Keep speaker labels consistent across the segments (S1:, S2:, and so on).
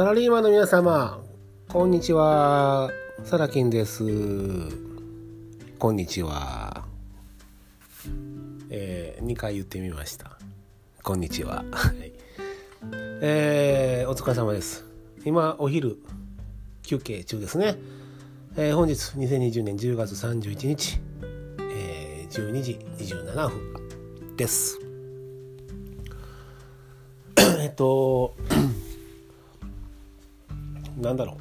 S1: サラリーマンの皆様、こんにちは。サラキンです。こんにちは。えー、2回言ってみました。こんにちは。えー、お疲れ様です。今、お昼、休憩中ですね。えー、本日、2020年10月31日、え、12時27分です。えっと、なんだろ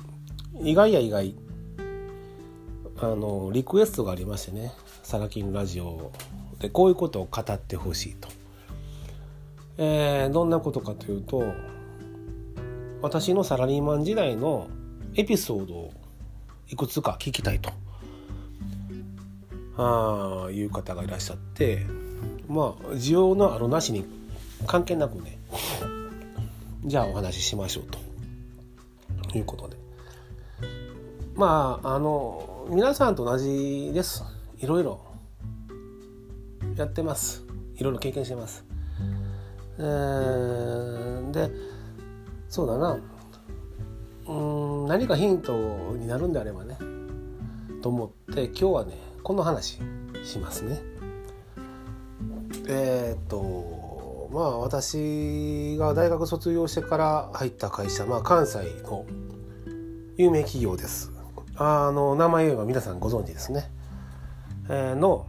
S1: う。意外や意外。あのリクエストがありましてね。サラキンラジオ。でこういうことを語ってほしいと、えー、どんなことかというと私のサラリーマン時代のエピソードをいくつか聞きたいと。あいう方がいらっしゃって。まあ需要のあるなしに関係なくね。じゃあお話ししましょうと。いうことで。まああの皆さんと同じです。いろいろ。やってます。いろいろ経験してます、えー、でそうだな。うん何かヒントになるんであればね。と思って今日はねこの話しますね。えー、っとまあ私が大学卒業してから入った会社、まあ、関西の有名企業です。あの名前言えば皆さんご存知ですね、えー、の、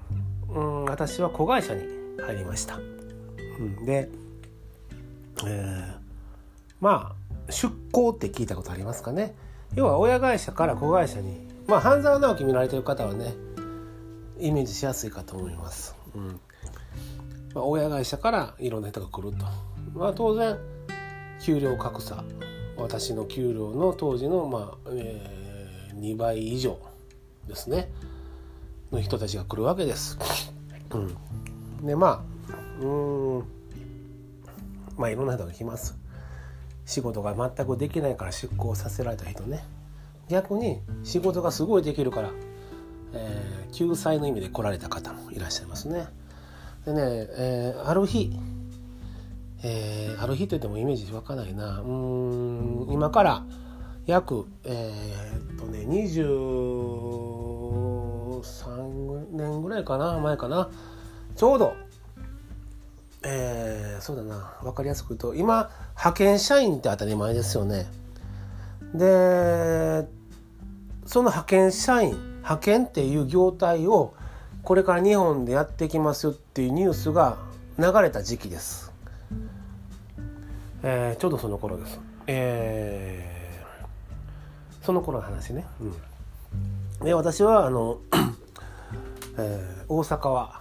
S1: うん、私は子会社に入りました、うん、で、えー、まあ出向って聞いたことありますかね。要は親会社から子会社にまあ半沢直樹見られてる方はねイメージしやすいかと思います、うん。まあ、親会社からいろんな人が来ると。まあ当然給料格差。私の給料の当時の、まあえー、2倍以上ですね。の人たちが来るわけです。うん、でまあうん。まあいろんな人が来ます。仕事が全くできないから出向させられた人ね。逆に仕事がすごいできるから、えー、救済の意味で来られた方もいらっしゃいますね。でね、えー、ある日えー、ある日といってもイメージ湧かないな。うん今から約えー、っとね23年ぐらいかな前かな。ちょうどえー、そうだな分かりやすく言うと今派遣社員って当たり前ですよね。でその派遣社員派遣っていう業態をこれから日本でやってきますよっていうニュースが流れた時期ですえー、ちょうどその頃です。えー、その頃の話ね。うん、で私はあの、えー、大阪は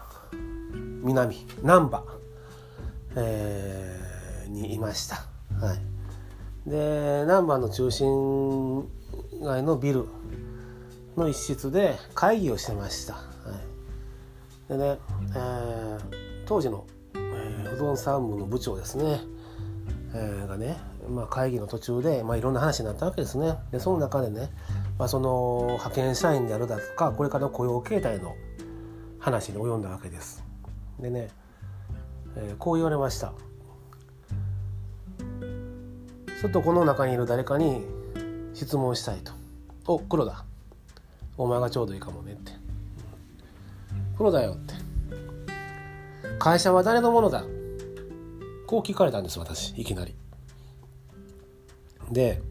S1: 南難波、えー、にいました。はい、で難波の中心街のビルの一室で会議をしてました。でね、えー、当時の、えー、うどん産務の部長ですねえー、がね、まあ、会議の途中で、まあ、いろんな話になったわけですね。でその中でね、まあ、その派遣社員であるだとかこれからの雇用形態の話に及んだわけです。でね、えー、こう言われました。ちょっとこの中にいる誰かに質問したいと。お黒田お前がちょうどいいかもねって。黒田よって。会社は誰のものだ。こう聞かれたんです私。いきなり。で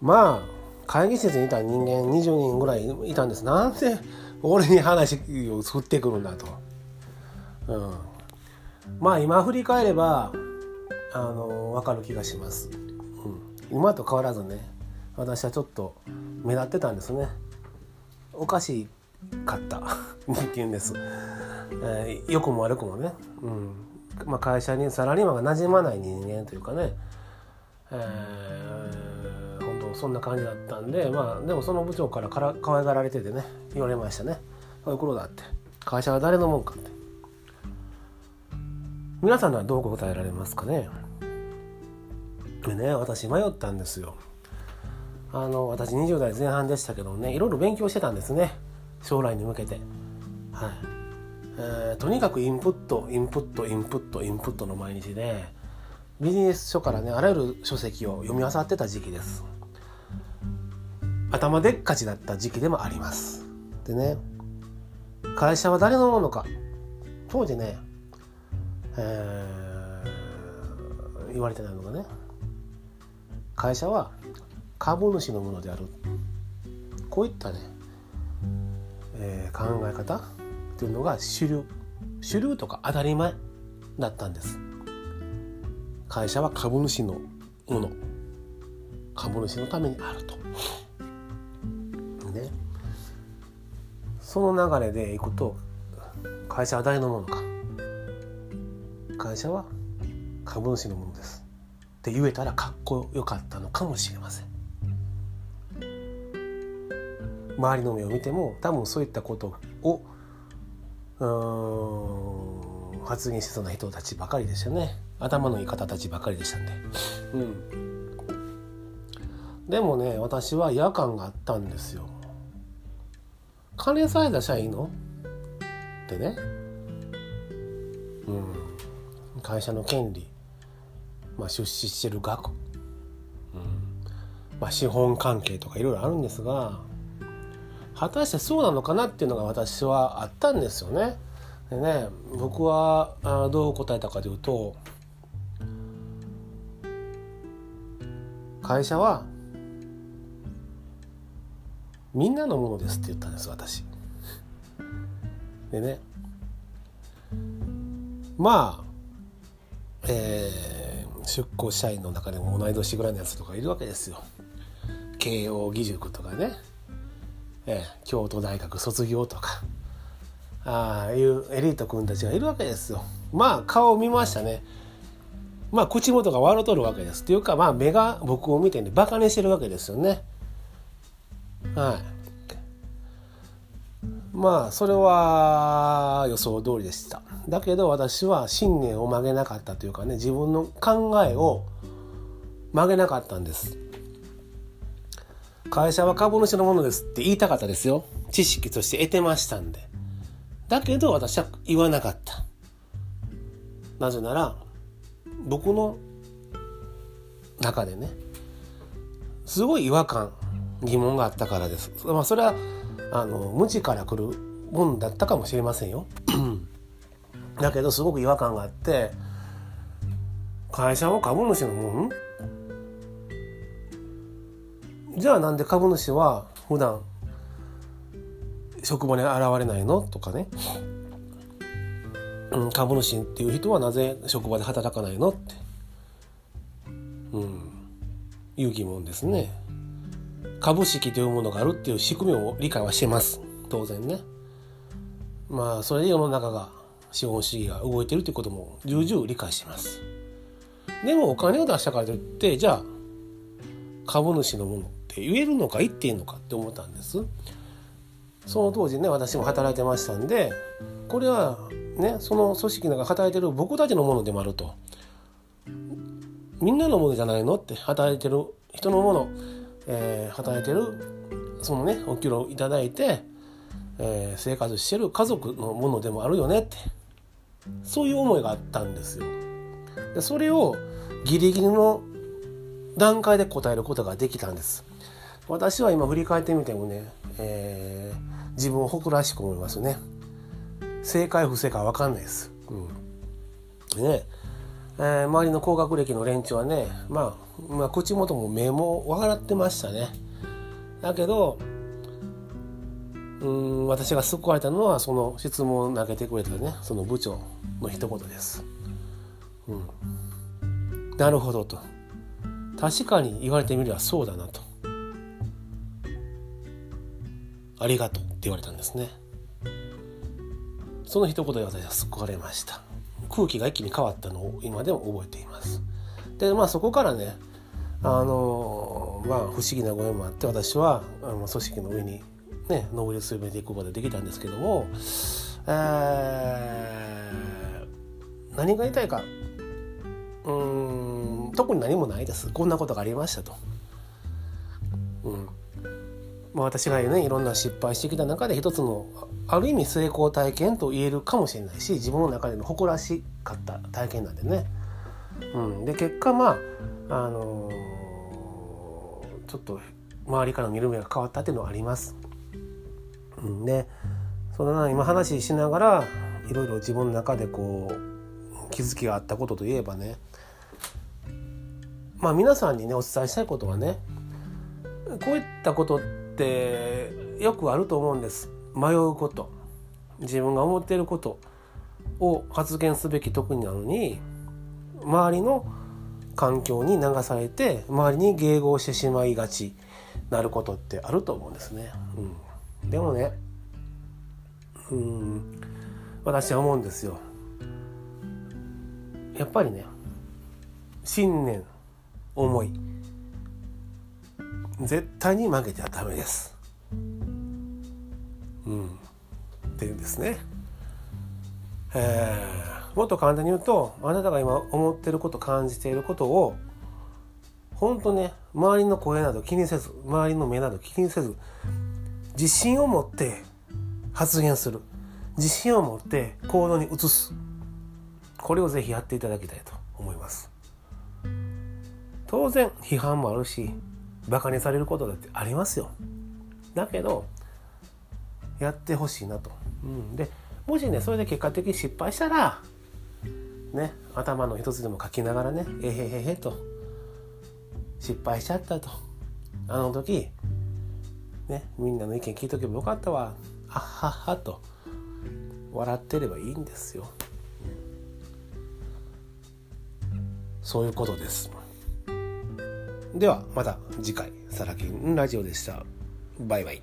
S1: まあ会議室にいた人間20人ぐらいいたんです。なんで俺に話を振ってくるんだと。うん、まあ今振り返ればあの分かる気がします、うん、今と変わらずね私はちょっと目立ってたんですね。おかしいかった。人間です、えー、良くも悪くもね、うん、まあ、会社にサラリーマンが馴染まない人間というかね、えー、本当そんな感じだったんでまあでもその部長からから可愛がられててね。言われましたね「おい黒だ」って「会社は誰のもんか」って。皆さんはどう答えられますかね。でね私迷ったんですよ。あの私20代前半でしたけどねいろいろ勉強してたんですね。将来に向けて。はい。えー、とにかくインプットインプットインプットインプットの毎日でビジネス書からねあらゆる書籍を読み漁ってた時期です。頭でっかちだった時期でもあります。でね会社は誰のものか。当時ね、えー、言われてないのがね会社は株主のものである。こういったね、えー、考え方っていうのが主流。主流とか当たり前だったんです。会社は株主のもの。株主のためにあると。ねその流れでいくと会社は誰のものか。会社は株主のものです。って言えたらかっこよかったのかもしれません。周りの目を見ても多分そういったことを発言しそうな人たちばかりでしたね。頭のいい方たちばかりでしたんで。うん。でもね私は違和感があったんですよ。金さえ出しゃいいの？ってね。うん。会社の権利、まあ、出資してる額、うん。まあ、資本関係とかいろいろあるんですが果たしてそうなのかなっていうのが私はあったんですよね。でね僕はあどう答えたかというと会社はみんなのものですって言ったんです私。でねまあえー、出向社員の中でも同い年ぐらいのやつとかいるわけですよ。慶應義塾とかね、えー、京都大学卒業とかああいうエリート君たちがいるわけですよ。まあ顔を見ましたね。まあ口元が笑うとるわけです。っていうかまあ目が僕を見てねバカにしてるわけですよね。はい。まあそれは予想通りでしただけど私は信念を曲げなかったというかね自分の考えを曲げなかったんです会社は株主のものですって言いたかったですよ。知識として得てましたんで。だけど私は言わなかった。なぜなら僕の中でねすごい違和感疑問があったからです。まあそれはあの無知から来るもんだったかもしれませんよ。だけどすごく違和感があって会社も株主のもんじゃあなんで株主は普段職場に現れないの？とかね、うん、株主っていう人はなぜ職場で働かないの？って、うん、いう疑問ですね。株式というものがあるっていう仕組みを理解はしてます。当然ね。まあそれで世の中が資本主義が動いてるってことも重々理解してます。でもお金を出したからといってじゃあ株主のものって言えるのか言っていいのかって思ったんですその当時ね私も働いてましたんでこれはねその組織の中働いてる僕たちのものでもあるとみんなのものじゃないのって働いてる人のものえー、働いてるそのねお給料いただいて、えー、生活してる家族のものでもあるよねってそういう思いがあったんですよ。でそれをギリギリの段階で答えることができたんです。私は今振り返ってみてもね、えー、自分を誇らしく思いますね。正解不正解わかんないです。うん。ね、えー、周りの高学歴の連中はね、まあ、まあ口元も目も笑ってましたねだけどうん私が救われたのはその質問を投げてくれたねその部長の一言です、うん、なるほどと確かに言われてみればそうだなとありがとうって言われたんですねその一言で私は救われました空気が一気に変わったのを今でも覚えています。でまあそこからねあのまあ不思議なご縁もあって私はあの組織の上にね上り詰めていくことができたんですけども、えー、何が言いたいかうん特に何もないですこんなことがありましたと。まあ、私がねいろんな失敗してきた中で一つのある意味成功体験と言えるかもしれないし自分の中での誇らしかった体験なんでね。うん、で結果まああのー、ちょっと周りから見る目が変わったっていうのはあります。うん、でそのな今話しながらいろいろ自分の中でこう気づきがあったことといえばねまあ皆さんにねお伝えしたいことはねこういったことってよくあると思うんです。迷うこと。自分が思っていることを発言すべき特になのに周りの環境に流されて周りに迎合してしまいがちなることってあると思うんですね。うん、でもねうん。私は思うんですよ。やっぱりね信念思い。絶対に負けてはダメです。うん、っていうんですね。えー、もっと簡単に言うとあなたが今思ってること感じていることを本当ね周りの声など気にせず周りの目など気にせず自信を持って発言する自信を持って行動に移すこれをぜひやっていただきたいと思います当然批判もあるしバカにされることだってありますよ。だけどやってほしいなと、うん、でもしねそれで結果的に失敗したらね頭の一つでも書きながらねえへへへと失敗しちゃったと。あの時ねみんなの意見聞いとけばよかったわ。あっはっはと笑ってればいいんですよ。そういうことですではまた次回サラキンラジオでした。バイバイ。